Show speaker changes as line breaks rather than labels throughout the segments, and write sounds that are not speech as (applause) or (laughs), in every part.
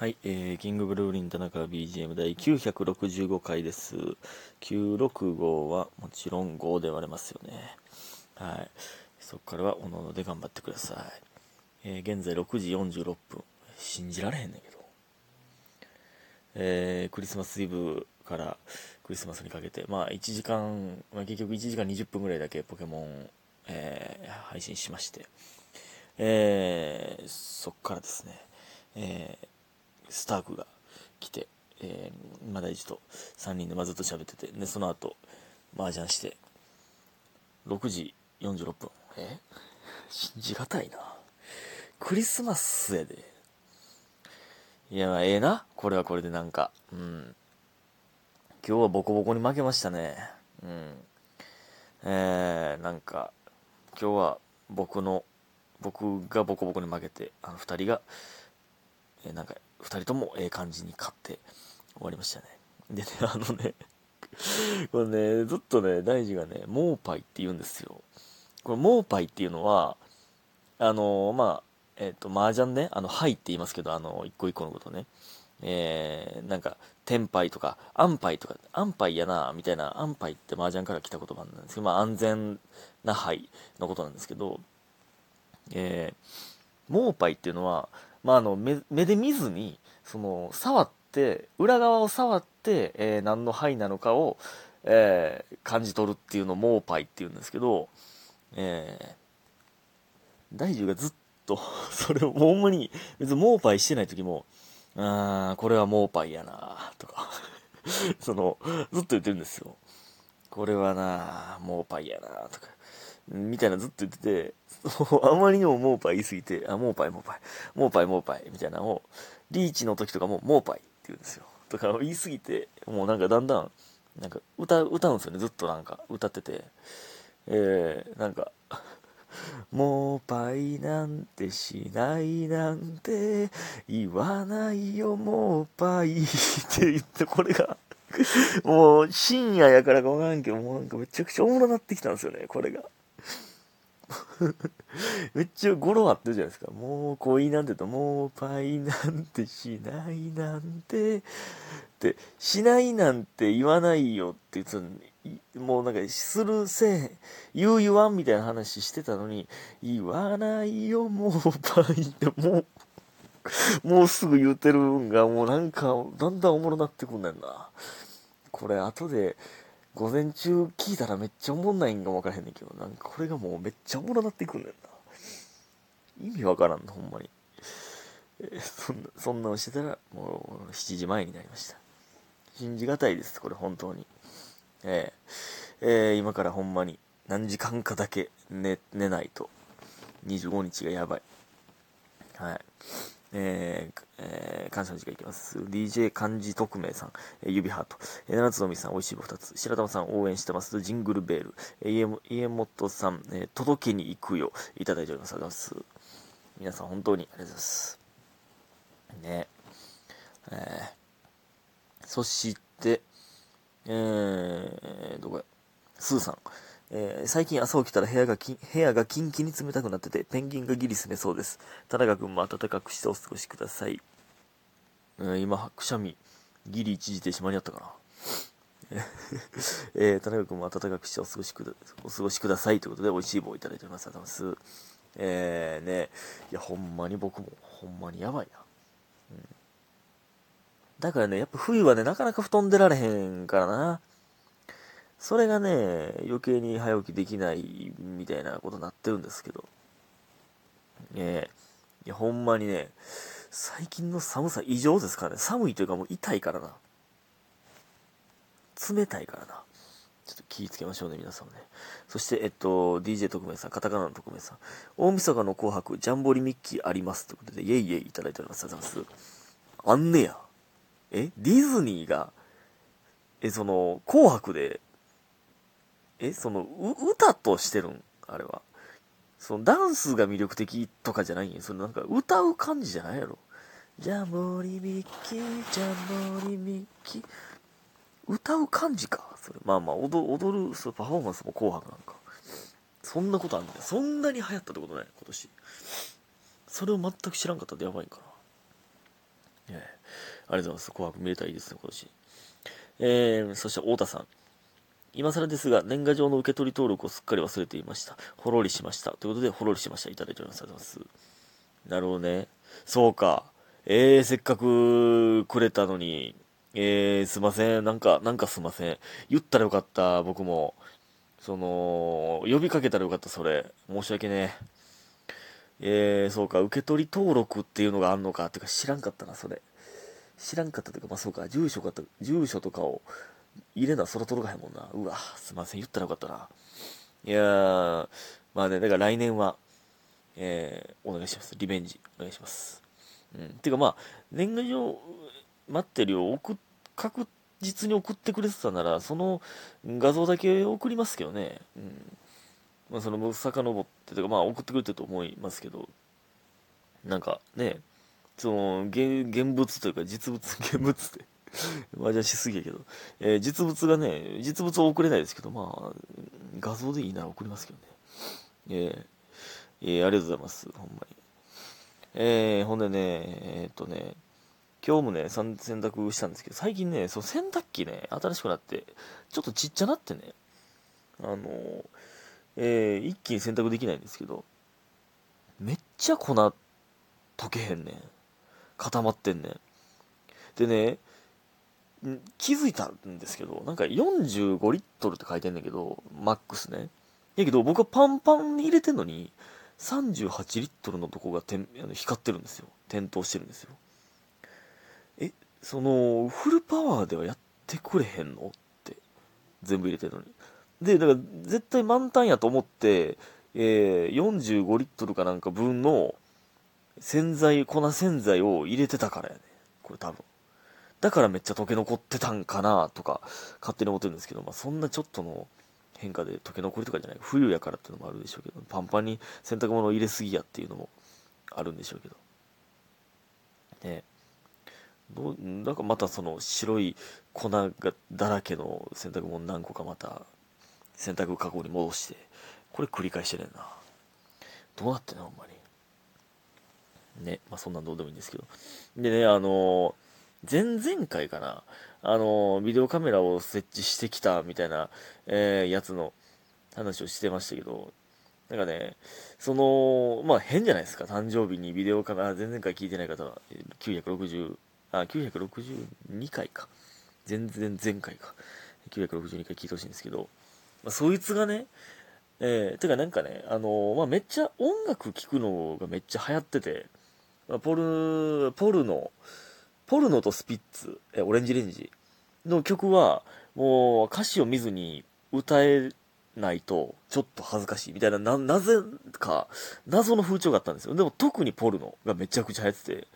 はい、えー、キングブルーリン田中 BGM 第965回です。965はもちろん5で割れますよね。はい。そこからはおのおので頑張ってください。えー、現在6時46分。信じられへんねんけど。えー、クリスマスイブからクリスマスにかけて、まあ1時間、まあ、結局1時間20分ぐらいだけポケモン、えー、配信しまして、えー、そっからですね、えー、スタークが来て、えー、今大地と3人でまあずっと喋ってて、で、その後、麻雀して、6時46分。え？信じがたいな。クリスマスやで。いや、ええな。これはこれでなんか。うん。今日はボコボコに負けましたね。うん。えー、なんか、今日は僕の、僕がボコボコに負けて、あの二人が、えーなんか、二人ともええ感じに勝って終わりましたね。でね、(laughs) あのね、これね、ずっとね、大事がね、モーパイって言うんですよ。これ、モーパイっていうのは、あのまあ、えっ、と、麻雀ね、あの、はいって言いますけど、あの、一個一個のことね。えー、なんか、天杯とか、安牌とか、安牌やな、みたいな、安牌って麻雀から来た言葉なんですけど、まあ、安全な牌のことなんですけど、えー、モーパイっていうのは、まあ、あの目で見ずにその触って裏側を触って、えー何の牌なのかを、えー感じ取るっていうのをモーパイっていうんですけど、えー大樹がずっと (laughs) それをほんまに別にモーパイしてない時も「あーこれはモーパイやな」とか (laughs) そのずっと言ってるんですよ。これはなモーパイやなとかみたいなずっと言ってて、(laughs) あまりにもモーパイ言いすぎて、あ、モーパイ、モーパイ、モーパイ、モーパイ、みたいなのを、リーチの時とかも、モーパイって言うんですよ。だか言いすぎて、もうなんかだんだん、なんか歌、歌うんですよね、ずっとなんか歌ってて。えー、なんか、モーパイなんてしないなんて言わないよ、モーパイって言って、これが、もう深夜やからかわからんけど、もうなんかめちゃくちゃおもろなってきたんですよね、これが。(laughs) めっちゃ語呂合ってるじゃないですか。もう恋なんてと、もうパイなんてしないなんて、って、しないなんて言わないよって言ってたのに、もうなんか、するせえへん、言う言わんみたいな話してたのに、言わないよ、もうパイって、もう、もうすぐ言うてるんが、もうなんか、だんだんおもろなってくんねんな。これ、後で、午前中聞いたらめっちゃおもんないんかもわからへんねんけど、なんかこれがもうめっちゃおもろなってくんねんな。意味わからんの、ほんまに。えそんな、そんなのしてたら、もう7時前になりました。信じがたいです、これ本当に。えーえー今からほんまに何時間かだけ寝、寝ないと。25日がやばい。はい。えーえー感謝の時間いきます。DJ 漢字匿名さん、えー指ハート、えー七つのみさん、おいしい棒2つ、白玉さん応援してます、ジングルベール、えー、家家元さん、えー届けに行くよ、いただいております。ありがとうございます。皆さん本当にありがとうございます。ね。えーそして、えー、どこや、スーさん。えー最近朝起きたら部屋がき部屋がキンキンに冷たくなってて、ペンギンがギリ住めそうです。田中君も暖かくしてお過ごしください。えー今、くしゃみ、ギリ一時停止間に合ったかな。(laughs) えー田中君も暖かくしてお過ごしくだお過ごしくださいということで、美味しい棒をいただいております。ありがとうございます。えー、ね、いや、ほんまに僕も、ほんまにやばいな。うんだからね、やっぱ冬はね、なかなか布団出られへんからな。それがね、余計に早起きできないみたいなことになってるんですけど。ねいや、ほんまにね、最近の寒さ異常ですからね。寒いというかもう痛いからな。冷たいからな。ちょっと気ぃつけましょうね、皆さんね。そして、えっと、DJ 特命さん、カタカナの特命さん。大晦日の紅白、ジャンボリミッキーあります。ということで、イェイイェイいただいております。ありがとうございます。あんねや。え？ディズニーが、え、その、紅白で、え、その、う、歌としてるんあれは。その、ダンスが魅力的とかじゃないんや。そのなんか、歌う感じじゃないやろ。ジャンボリミッキー、ジャンボリミッキー。歌う感じか。それ。まあまあ、踊踊る、そうパフォーマンスも紅白なんか。そんなことあんねそんなに流行ったってことね、今年。それを全く知らんかったらやばいんかな。ええ。ありがとうございます。紅白見れたらいいですね、今年。えー、そして太田さん。今更ですが、年賀状の受け取り登録をすっかり忘れていました。ほろりしました。ということで、ほろりしました。いただいております。ありがとうございます。なるほどね。そうか。えー、せっかくくれたのに、えー、すいません。なんか、なんかすいません。言ったらよかった、僕も。その、呼びかけたらよかった、それ。申し訳ねえ。えー、そうか、受け取り登録っていうのがあんのか、ってか知らんかったな、それ。知らんかったというか、まあそうか、住所かと、住所とかを入れな、空届かへんもんな。うわ、すいません、言ったらよかったな。いやー、まあね、だから来年は、えー、お願いします。リベンジ、お願いします。うん。てかまあ、年賀状、待ってるよ、送、確実に送ってくれてたなら、その画像だけ送りますけどね。うん。まあ、その、遡って、とか、まあ、送ってくれてると思いますけど、なんかね、その、現現物というか、実物、現物って、麻雀しすぎやけど、えー、実物がね、実物は送れないですけど、まあ、画像でいいなら送りますけどね。えー、えー、ありがとうございます、ほんまに。えー、ほんでね、えー、っとね、今日もね、洗濯したんですけど、最近ね、そう洗濯機ね、新しくなって、ちょっとちっちゃなってね、あのえー、一気に洗濯できないんですけど、めっちゃ粉溶けへんねん。固まってんねん。でね、気づいたんですけど、なんか45リットルって書いてんねんけど、マックスね。やけど僕はパンパンに入れてんのに、38リットルのとこがてんあの光ってるんですよ。点灯してるんですよ。え、その、フルパワーではやってくれへんのって、全部入れてるのに。で、だから絶対満タンやと思って、えー、45リットルかなんか分の洗剤、粉洗剤を入れてたからやね。これ多分。だからめっちゃ溶け残ってたんかなとか、勝手に思ってるんですけど、まあそんなちょっとの変化で溶け残りとかじゃない。冬やからっていうのもあるでしょうけどパンパンに洗濯物を入れすぎやっていうのもあるんでしょうけど。ね。どうなんかまたその白い粉がだらけの洗濯物何個かまた洗濯かごに戻してこれ繰り返してるな。どうなってんのほんまに。ね。まあそんなんどうでもいいんですけど。でねあの前々回かなあの、ビデオカメラを設置してきたみたいな、えー、やつの話をしてましたけど、なんかね、その、まあ変じゃないですか、誕生日にビデオカメラ、前々回聞いてない方は、960、あ、962回か。全然前回か。962回聞いてほしいんですけど、まあ、そいつがね、えー、てかなんかね、あのー、まあ、めっちゃ音楽聴くのがめっちゃ流行ってて、まあ、ポル、ポルノ、ポルノとスピッツ、え、オレンジレンジの曲は、もう歌詞を見ずに歌えないとちょっと恥ずかしいみたいな、な、なぜか、謎の風潮があったんですよ。でも特にポルノがめちゃくちゃ流行ってて、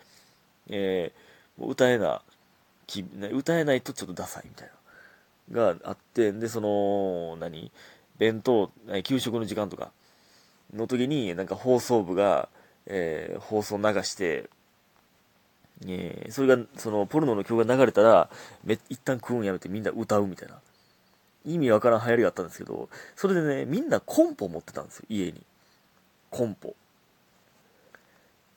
えー、もう歌えな、き歌えないとちょっとダサいみたいな、があって、で、その、何？弁当、給食の時間とかの時に、なんか放送部が、えー、放送流して、えー、それが、その、ポルノの曲が流れたら、め、一旦食うんやめてみんな歌うみたいな。意味わからん流行りがあったんですけど、それでね、みんなコンポ持ってたんですよ、家に。コンポ。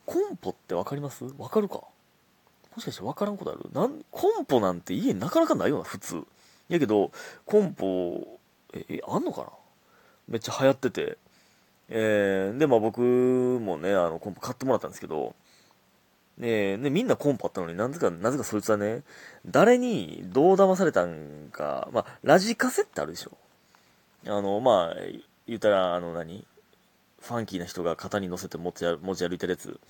コンポってわかります？わかるか？もしかしてわからんことある？なん、コンポなんて家になかなかないよな、普通。やけど、コンポ、え、えあんのかな？めっちゃ流行ってて。えー、で、まあ僕もね、あの、コンポ買ってもらったんですけど、ねね、みんなコンパったのになぜか、なぜかそいつはね、誰にどう騙されたんか、まあ、ラジカセってあるでしょ。あの、まあ、言ったら、あの何、ファンキーな人が肩に乗せて持ち持ち歩いてるやつ。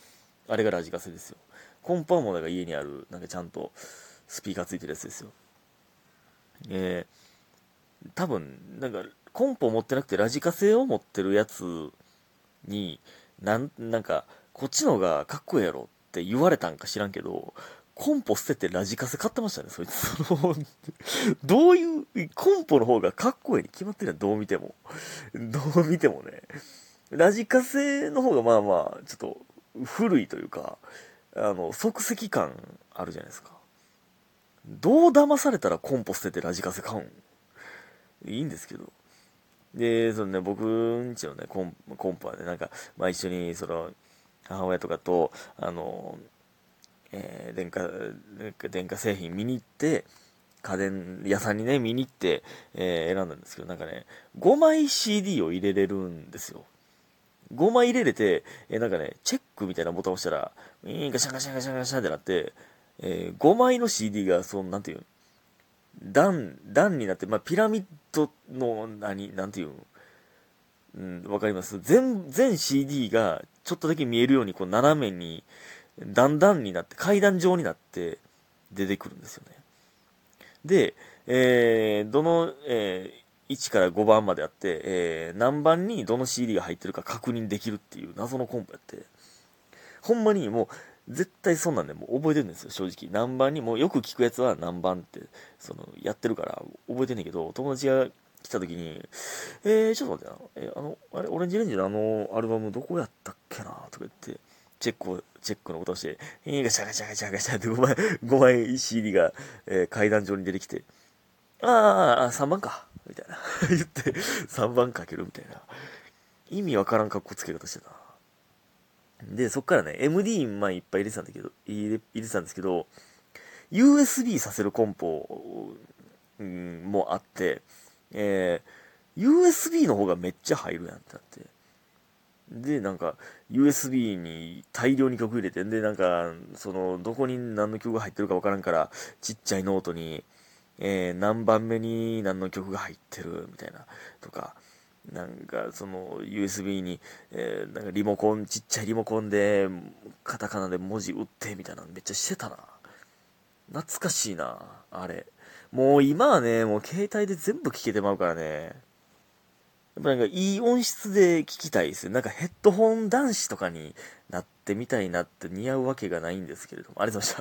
あれがラジカセですよ。コンパはもだから家にある、なんかちゃんとスピーカーついてるやつですよ。えー、多分、なんか、コンポ持ってなくてラジカセを持ってるやつに、なん、なんか、こっちの方がかっこええやろって言われたんか知らんけど、コンポ捨ててラジカセ買ってましたね、そいつ。(laughs) その、どういう、コンポの方がかっこいいに決まってるやん、どう見ても。どう見てもね。ラジカセの方がまあまあ、ちょっと古いというか、あの、即席感あるじゃないですか。どう騙されたらコンポ捨ててラジカセ買うん？いいんですけど。で、そのね、僕んちのね、コンコンポはね、なんか、まあ一緒に、その、母親とかと、あの、えー、電化、電化製品見に行って、家電屋さんにね、見に行って、えー、選んだんですけど、なんかね、5枚 CD を入れれるんですよ。5枚入れれて、えー、なんかね、チェックみたいなボタンを押したら、ウィーンガシャンガシャンガシャンガシャンってなって、えー、5枚の CD が、その、なんていう段、段になって、まあ、ピラミッドの、何、なんていううん、わかります？全、全 CD が、ちょっとだけ見えるように、こう、斜めに、段々になって、階段状になって、出てくるんですよね。で、えー、どの、えー、1から5番まであって、えー、何番にどの CD が入ってるか確認できるっていう謎のコンボやって、ほんまにもう、絶対そんなんでもう覚えてるんですよ、正直。何番に、もうよく聞くやつは何番って、その、やってるから覚えてんねんけど、友達が来た時に、えー、ちょっと待ってな、えー、あの、あれ、オレンジレンジのあのアルバムどこやったっけな？とか言って、チェックを、チェックのことをして、えー、ガチャガチャガチャガチャって5枚、5枚 CD が、えー、階段上に出てきて、ああ、3番か、みたいな。(laughs) 言って、3番かけるみたいな。意味わからん格好つけ方してた。で、そっからね、MD まあいっぱい入れてたんだけど、入れ入れてたんですけど、USB させるコンポ、うん、もあって、えー、USB の方がめっちゃ入るやんってなって。で、なんか、USB に大量に曲入れて、んで、なんか、その、どこに何の曲が入ってるかわからんから、ちっちゃいノートに、えー、何番目に何の曲が入ってる、みたいな、とか、なんか、その、USB に、えー、なんかリモコン、ちっちゃいリモコンで、カタカナで文字打って、みたいなめっちゃしてたな。懐かしいな、あれ。もう今はね、もう携帯で全部聞けてまうからね。やっぱなんかいい音質で聞きたいですよ。なんかヘッドホン男子とかになってみたいなって似合うわけがないんですけれども。ありがとうございました。